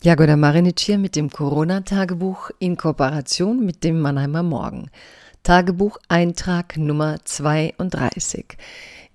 Jagoda Marinic hier mit dem Corona-Tagebuch in Kooperation mit dem Mannheimer Morgen. Tagebuch Eintrag Nummer 32.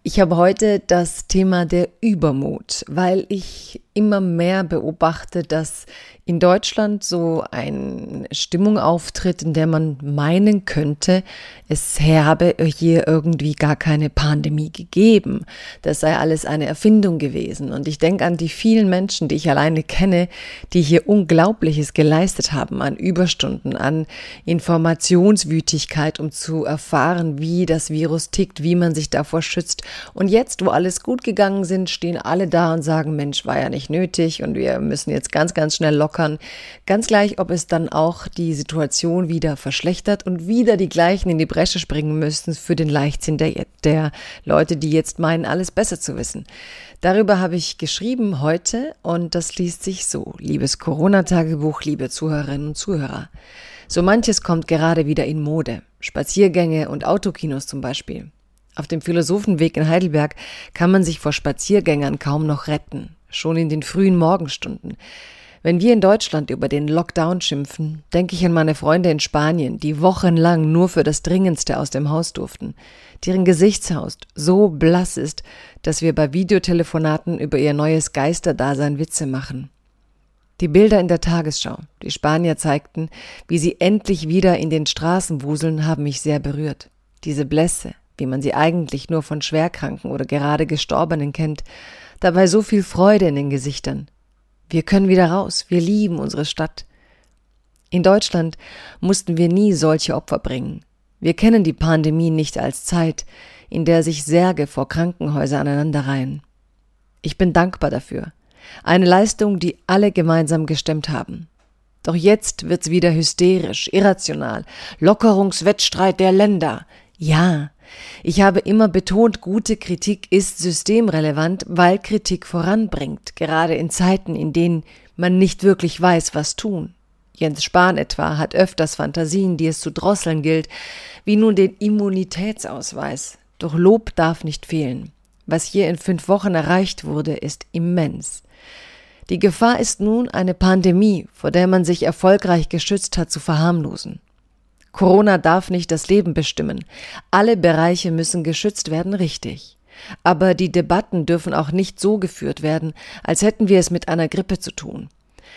Ich habe heute das Thema der Übermut, weil ich immer mehr beobachte, dass in Deutschland so eine Stimmung auftritt, in der man meinen könnte, es habe hier irgendwie gar keine Pandemie gegeben. Das sei alles eine Erfindung gewesen. Und ich denke an die vielen Menschen, die ich alleine kenne, die hier Unglaubliches geleistet haben an Überstunden, an Informationswütigkeit, um zu erfahren, wie das Virus tickt, wie man sich davor schützt. Und jetzt, wo alles gut gegangen sind, stehen alle da und sagen, Mensch, war ja nicht nötig und wir müssen jetzt ganz, ganz schnell locker lockern. Ganz gleich, ob es dann auch die Situation wieder verschlechtert und wieder die gleichen in die Bresche springen müssen für den Leichtsinn der, der Leute, die jetzt meinen, alles besser zu wissen. Darüber habe ich geschrieben heute und das liest sich so. Liebes Corona-Tagebuch, liebe Zuhörerinnen und Zuhörer. So manches kommt gerade wieder in Mode. Spaziergänge und Autokinos zum Beispiel. Auf dem Philosophenweg in Heidelberg kann man sich vor Spaziergängern kaum noch retten, schon in den frühen Morgenstunden. Wenn wir in Deutschland über den Lockdown schimpfen, denke ich an meine Freunde in Spanien, die wochenlang nur für das Dringendste aus dem Haus durften, deren Gesichtshaus so blass ist, dass wir bei Videotelefonaten über ihr neues Geisterdasein Witze machen. Die Bilder in der Tagesschau, die Spanier zeigten, wie sie endlich wieder in den Straßen wuseln, haben mich sehr berührt. Diese Blässe, wie man sie eigentlich nur von Schwerkranken oder gerade Gestorbenen kennt, dabei so viel Freude in den Gesichtern, wir können wieder raus. Wir lieben unsere Stadt. In Deutschland mussten wir nie solche Opfer bringen. Wir kennen die Pandemie nicht als Zeit, in der sich Särge vor Krankenhäuser aneinanderreihen. Ich bin dankbar dafür. Eine Leistung, die alle gemeinsam gestemmt haben. Doch jetzt wird's wieder hysterisch, irrational. Lockerungswettstreit der Länder. Ja, ich habe immer betont, gute Kritik ist systemrelevant, weil Kritik voranbringt, gerade in Zeiten, in denen man nicht wirklich weiß, was tun. Jens Spahn etwa hat öfters Fantasien, die es zu drosseln gilt, wie nun den Immunitätsausweis. Doch Lob darf nicht fehlen. Was hier in fünf Wochen erreicht wurde, ist immens. Die Gefahr ist nun, eine Pandemie, vor der man sich erfolgreich geschützt hat, zu verharmlosen. Corona darf nicht das Leben bestimmen. Alle Bereiche müssen geschützt werden, richtig. Aber die Debatten dürfen auch nicht so geführt werden, als hätten wir es mit einer Grippe zu tun.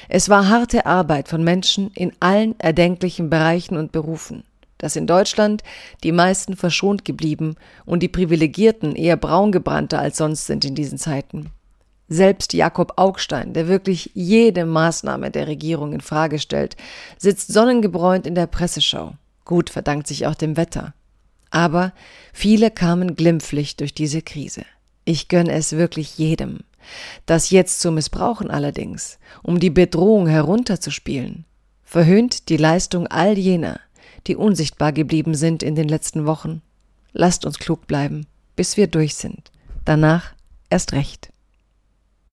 Es war harte Arbeit von Menschen in allen erdenklichen Bereichen und Berufen. Dass in Deutschland die meisten verschont geblieben und die Privilegierten eher braungebrannter als sonst sind in diesen Zeiten. Selbst Jakob Augstein, der wirklich jede Maßnahme der Regierung in Frage stellt, sitzt sonnengebräunt in der Presseschau. Gut verdankt sich auch dem Wetter. Aber viele kamen glimpflich durch diese Krise. Ich gönne es wirklich jedem. Das jetzt zu missbrauchen allerdings, um die Bedrohung herunterzuspielen, verhöhnt die Leistung all jener, die unsichtbar geblieben sind in den letzten Wochen. Lasst uns klug bleiben, bis wir durch sind. Danach erst recht.